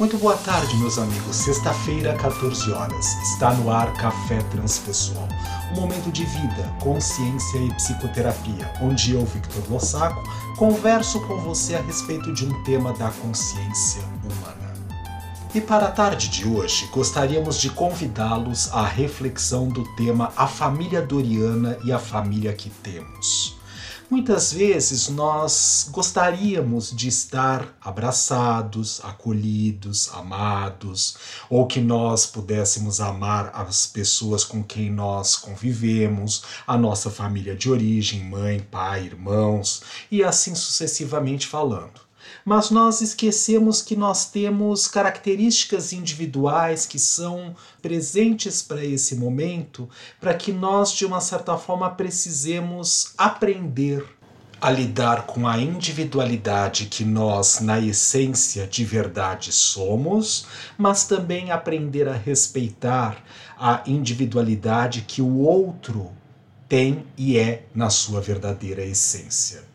Muito boa tarde, meus amigos. Sexta-feira, 14 horas. Está no ar Café Transpessoal. Um momento de vida, consciência e psicoterapia, onde eu, Victor Lossaco, converso com você a respeito de um tema da consciência humana. E para a tarde de hoje, gostaríamos de convidá-los à reflexão do tema A Família Doriana e a Família que Temos. Muitas vezes nós gostaríamos de estar abraçados, acolhidos, amados, ou que nós pudéssemos amar as pessoas com quem nós convivemos, a nossa família de origem, mãe, pai, irmãos, e assim sucessivamente falando mas nós esquecemos que nós temos características individuais que são presentes para esse momento, para que nós, de uma certa forma, precisemos aprender a lidar com a individualidade que nós, na essência de verdade, somos, mas também aprender a respeitar a individualidade que o outro tem e é na sua verdadeira essência.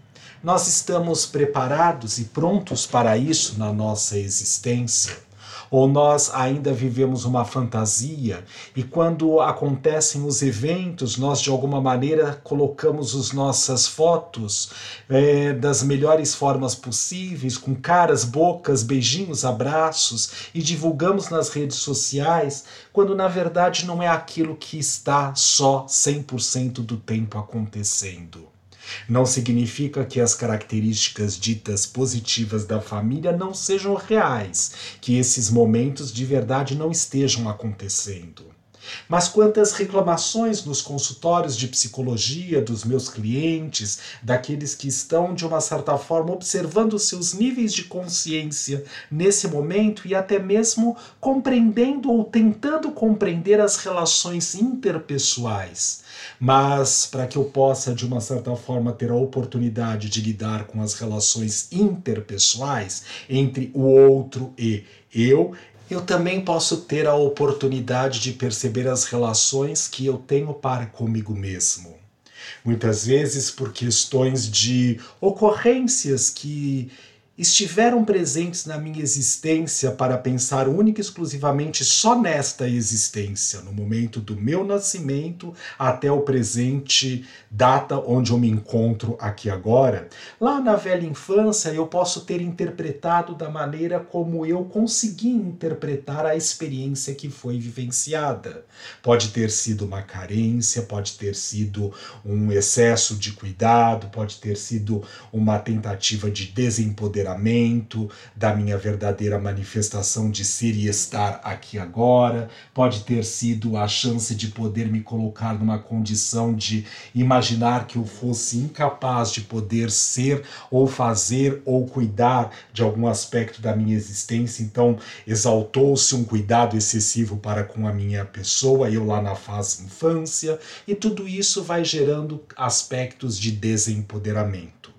Nós estamos preparados e prontos para isso na nossa existência? Ou nós ainda vivemos uma fantasia e quando acontecem os eventos, nós de alguma maneira colocamos as nossas fotos é, das melhores formas possíveis, com caras, bocas, beijinhos, abraços e divulgamos nas redes sociais, quando na verdade não é aquilo que está só 100% do tempo acontecendo. Não significa que as características ditas positivas da família não sejam reais, que esses momentos de verdade não estejam acontecendo. Mas quantas reclamações nos consultórios de psicologia dos meus clientes, daqueles que estão, de uma certa forma, observando seus níveis de consciência nesse momento e até mesmo compreendendo ou tentando compreender as relações interpessoais. Mas para que eu possa, de uma certa forma, ter a oportunidade de lidar com as relações interpessoais entre o outro e eu, eu também posso ter a oportunidade de perceber as relações que eu tenho para comigo mesmo. Muitas vezes por questões de ocorrências que estiveram presentes na minha existência para pensar única e exclusivamente só nesta existência, no momento do meu nascimento até o presente data onde eu me encontro aqui agora. Lá na velha infância eu posso ter interpretado da maneira como eu consegui interpretar a experiência que foi vivenciada. Pode ter sido uma carência, pode ter sido um excesso de cuidado, pode ter sido uma tentativa de desempoderamento empoderamento, da minha verdadeira manifestação de ser e estar aqui agora, pode ter sido a chance de poder me colocar numa condição de imaginar que eu fosse incapaz de poder ser ou fazer ou cuidar de algum aspecto da minha existência, então exaltou-se um cuidado excessivo para com a minha pessoa, eu lá na fase infância, e tudo isso vai gerando aspectos de desempoderamento.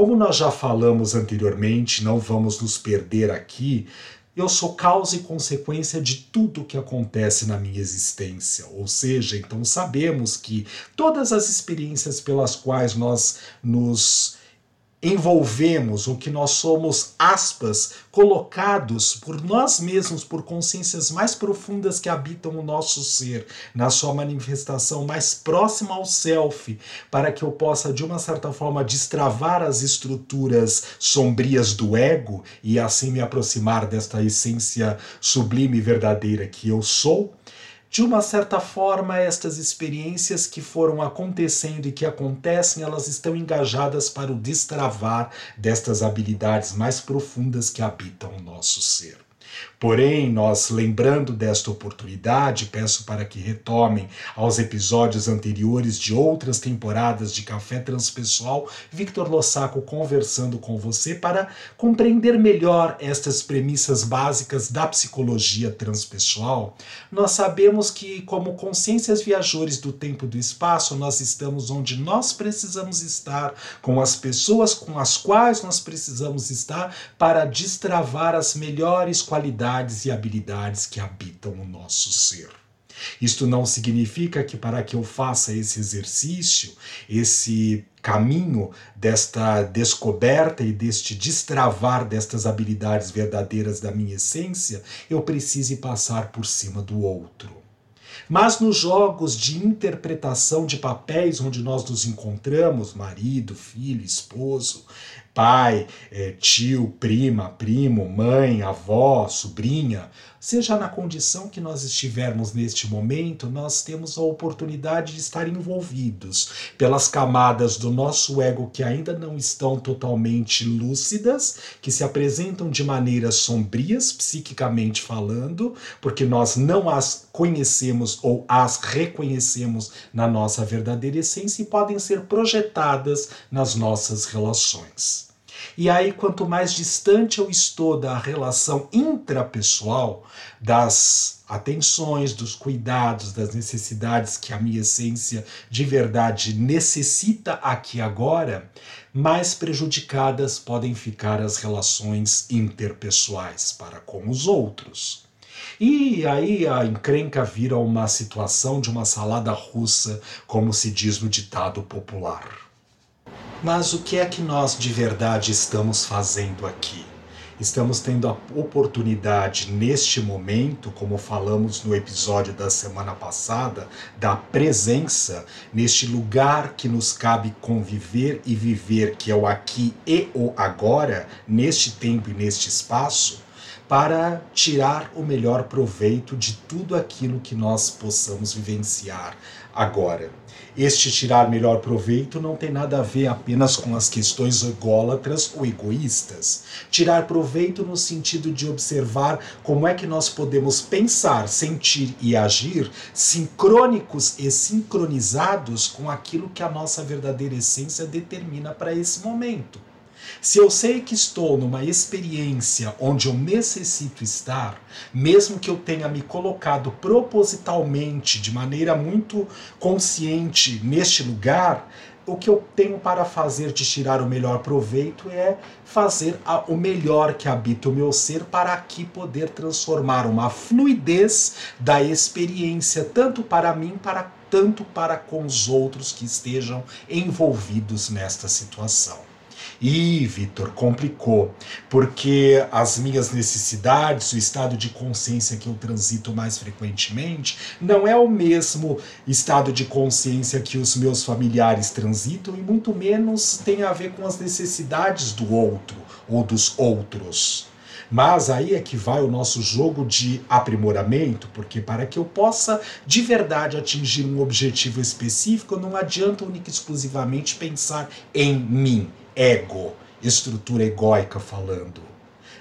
Como nós já falamos anteriormente, não vamos nos perder aqui, eu sou causa e consequência de tudo que acontece na minha existência. Ou seja, então sabemos que todas as experiências pelas quais nós nos envolvemos, o que nós somos, aspas, colocados por nós mesmos, por consciências mais profundas que habitam o nosso ser, na sua manifestação mais próxima ao self, para que eu possa, de uma certa forma, destravar as estruturas sombrias do ego e assim me aproximar desta essência sublime e verdadeira que eu sou de uma certa forma, estas experiências que foram acontecendo e que acontecem, elas estão engajadas para o destravar destas habilidades mais profundas que habitam o nosso ser. Porém, nós, lembrando desta oportunidade, peço para que retomem aos episódios anteriores de outras temporadas de Café Transpessoal, Victor Lossaco conversando com você para compreender melhor estas premissas básicas da psicologia transpessoal. Nós sabemos que, como consciências viajores do tempo e do espaço, nós estamos onde nós precisamos estar, com as pessoas com as quais nós precisamos estar para destravar as melhores qualidades qualidades e habilidades que habitam o nosso ser. Isto não significa que para que eu faça esse exercício, esse caminho desta descoberta e deste destravar destas habilidades verdadeiras da minha essência, eu precise passar por cima do outro. Mas nos jogos de interpretação de papéis onde nós nos encontramos, marido, filho, esposo, pai, eh, tio, prima, primo, mãe, avó, sobrinha, seja na condição que nós estivermos neste momento, nós temos a oportunidade de estar envolvidos pelas camadas do nosso ego que ainda não estão totalmente lúcidas, que se apresentam de maneiras sombrias, psiquicamente falando, porque nós não as conhecemos ou as reconhecemos na nossa verdadeira essência e podem ser projetadas nas nossas relações. E aí, quanto mais distante eu estou da relação intrapessoal, das atenções, dos cuidados, das necessidades que a minha essência de verdade necessita aqui agora, mais prejudicadas podem ficar as relações interpessoais para com os outros. E aí a encrenca vira uma situação de uma salada russa, como se diz no ditado popular. Mas o que é que nós de verdade estamos fazendo aqui? Estamos tendo a oportunidade neste momento, como falamos no episódio da semana passada, da presença neste lugar que nos cabe conviver e viver, que é o aqui e o agora, neste tempo e neste espaço, para tirar o melhor proveito de tudo aquilo que nós possamos vivenciar agora. Este tirar melhor proveito não tem nada a ver apenas com as questões ególatras ou egoístas. Tirar proveito no sentido de observar como é que nós podemos pensar, sentir e agir sincrônicos e sincronizados com aquilo que a nossa verdadeira essência determina para esse momento. Se eu sei que estou numa experiência onde eu necessito estar, mesmo que eu tenha me colocado propositalmente, de maneira muito consciente neste lugar, o que eu tenho para fazer de tirar o melhor proveito é fazer o melhor que habita o meu ser para aqui poder transformar uma fluidez da experiência, tanto para mim, para tanto para com os outros que estejam envolvidos nesta situação. E, Vitor, complicou, porque as minhas necessidades, o estado de consciência que eu transito mais frequentemente, não é o mesmo estado de consciência que os meus familiares transitam e muito menos tem a ver com as necessidades do outro ou dos outros. Mas aí é que vai o nosso jogo de aprimoramento, porque para que eu possa de verdade atingir um objetivo específico, não adianta única e exclusivamente pensar em mim ego, estrutura egóica falando.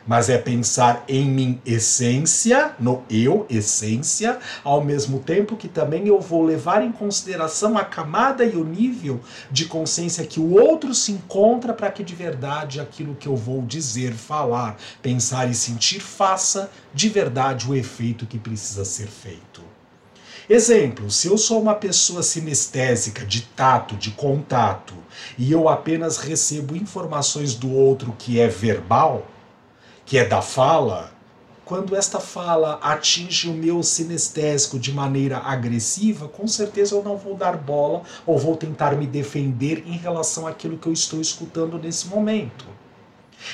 Mas é pensar em mim essência, no eu essência, ao mesmo tempo que também eu vou levar em consideração a camada e o nível de consciência que o outro se encontra para que de verdade aquilo que eu vou dizer, falar, pensar e sentir faça de verdade o efeito que precisa ser feito. Exemplo, se eu sou uma pessoa sinestésica, de tato, de contato, e eu apenas recebo informações do outro que é verbal, que é da fala, quando esta fala atinge o meu sinestésico de maneira agressiva, com certeza eu não vou dar bola ou vou tentar me defender em relação àquilo que eu estou escutando nesse momento.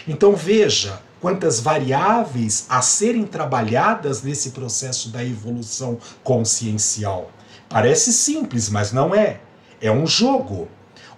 Então veja, quantas variáveis a serem trabalhadas nesse processo da evolução consciencial. Parece simples, mas não é. É um jogo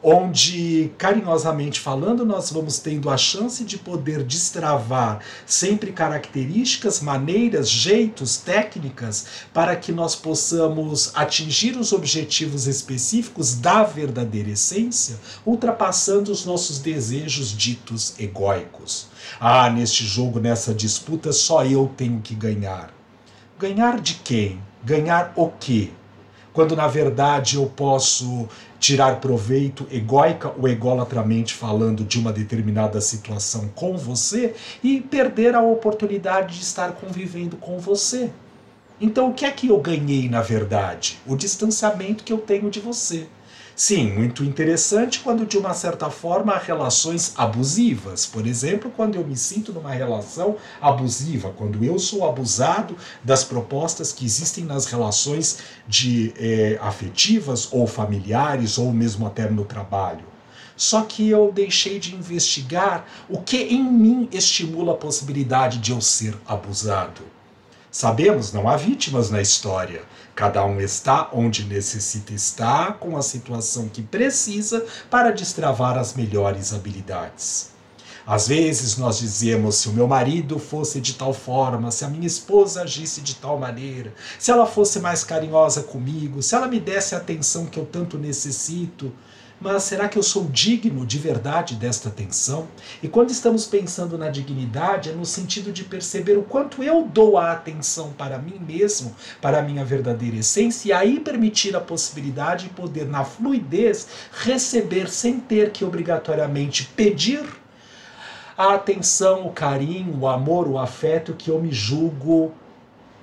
onde, carinhosamente falando, nós vamos tendo a chance de poder destravar sempre características, maneiras, jeitos, técnicas para que nós possamos atingir os objetivos específicos da verdadeira essência, ultrapassando os nossos desejos ditos egóicos. Ah, neste jogo, nessa disputa, só eu tenho que ganhar. Ganhar de quem? Ganhar o quê? Quando na verdade eu posso tirar proveito egóica ou egolatramente falando de uma determinada situação com você e perder a oportunidade de estar convivendo com você. Então, o que é que eu ganhei na verdade? O distanciamento que eu tenho de você. Sim, muito interessante quando de uma certa forma há relações abusivas. Por exemplo, quando eu me sinto numa relação abusiva, quando eu sou abusado das propostas que existem nas relações de eh, afetivas ou familiares ou mesmo até no trabalho. Só que eu deixei de investigar o que em mim estimula a possibilidade de eu ser abusado. Sabemos, não há vítimas na história. Cada um está onde necessita estar, com a situação que precisa para destravar as melhores habilidades. Às vezes nós dizemos: se o meu marido fosse de tal forma, se a minha esposa agisse de tal maneira, se ela fosse mais carinhosa comigo, se ela me desse a atenção que eu tanto necessito, mas será que eu sou digno de verdade desta atenção? E quando estamos pensando na dignidade, é no sentido de perceber o quanto eu dou a atenção para mim mesmo, para a minha verdadeira essência, e aí permitir a possibilidade de poder, na fluidez, receber sem ter que obrigatoriamente pedir a atenção, o carinho, o amor, o afeto que eu me julgo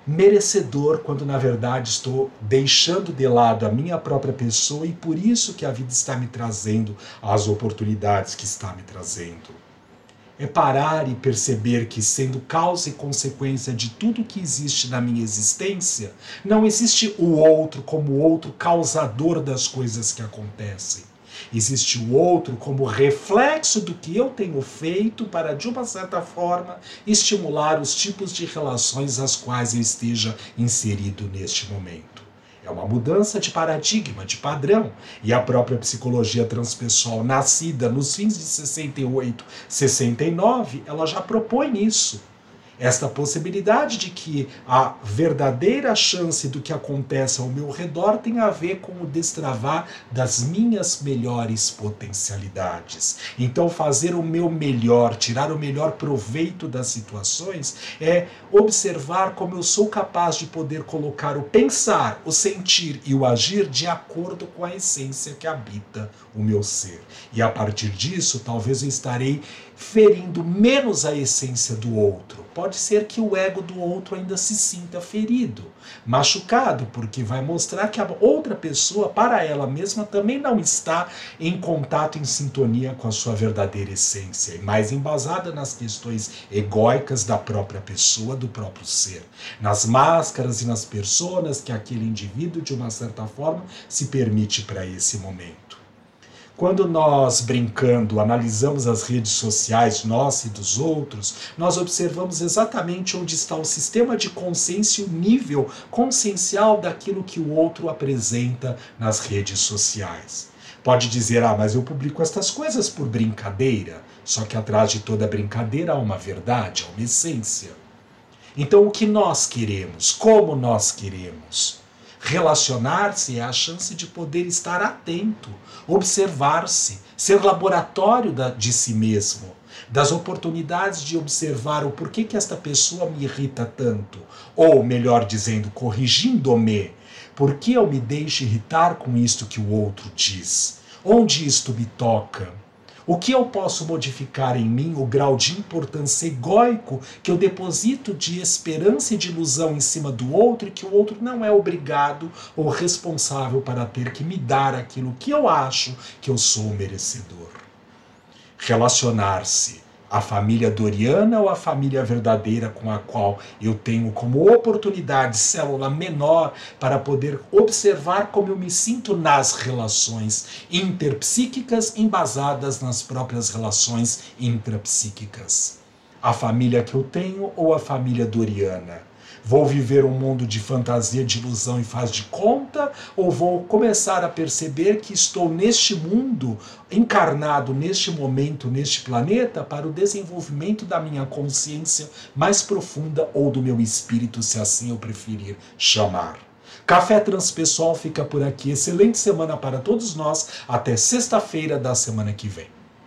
merecedor quando na verdade estou deixando de lado a minha própria pessoa e por isso que a vida está me trazendo as oportunidades que está me trazendo. É parar e perceber que, sendo causa e consequência de tudo que existe na minha existência, não existe o outro como outro causador das coisas que acontecem Existe o outro como reflexo do que eu tenho feito para, de uma certa forma, estimular os tipos de relações às quais eu esteja inserido neste momento. É uma mudança de paradigma, de padrão. E a própria psicologia transpessoal, nascida nos fins de 68, 69, ela já propõe isso esta possibilidade de que a verdadeira chance do que acontece ao meu redor tem a ver com o destravar das minhas melhores potencialidades. Então, fazer o meu melhor, tirar o melhor proveito das situações, é observar como eu sou capaz de poder colocar o pensar, o sentir e o agir de acordo com a essência que habita o meu ser. E a partir disso, talvez eu estarei ferindo menos a essência do outro. Pode ser que o ego do outro ainda se sinta ferido, machucado, porque vai mostrar que a outra pessoa, para ela mesma, também não está em contato, em sintonia com a sua verdadeira essência, e mais embasada nas questões egóicas da própria pessoa, do próprio ser, nas máscaras e nas personas que aquele indivíduo, de uma certa forma, se permite para esse momento. Quando nós, brincando, analisamos as redes sociais nossa e dos outros, nós observamos exatamente onde está o sistema de consciência e o nível consciencial daquilo que o outro apresenta nas redes sociais. Pode dizer, ah, mas eu publico estas coisas por brincadeira. Só que atrás de toda brincadeira há uma verdade, há uma essência. Então, o que nós queremos? Como nós queremos? Relacionar-se é a chance de poder estar atento, observar-se, ser laboratório de si mesmo, das oportunidades de observar o porquê que esta pessoa me irrita tanto, ou melhor dizendo, corrigindo-me, por que eu me deixo irritar com isto que o outro diz? Onde isto me toca? O que eu posso modificar em mim o grau de importância egóico que eu deposito de esperança e de ilusão em cima do outro e que o outro não é obrigado ou responsável para ter que me dar aquilo que eu acho que eu sou merecedor? Relacionar-se a família doriana ou a família verdadeira com a qual eu tenho como oportunidade célula menor para poder observar como eu me sinto nas relações interpsíquicas embasadas nas próprias relações intrapsíquicas. A família que eu tenho ou a família doriana? Vou viver um mundo de fantasia, de ilusão e faz de conta? Ou vou começar a perceber que estou neste mundo, encarnado neste momento, neste planeta, para o desenvolvimento da minha consciência mais profunda ou do meu espírito, se assim eu preferir chamar? Café Transpessoal fica por aqui. Excelente semana para todos nós. Até sexta-feira da semana que vem.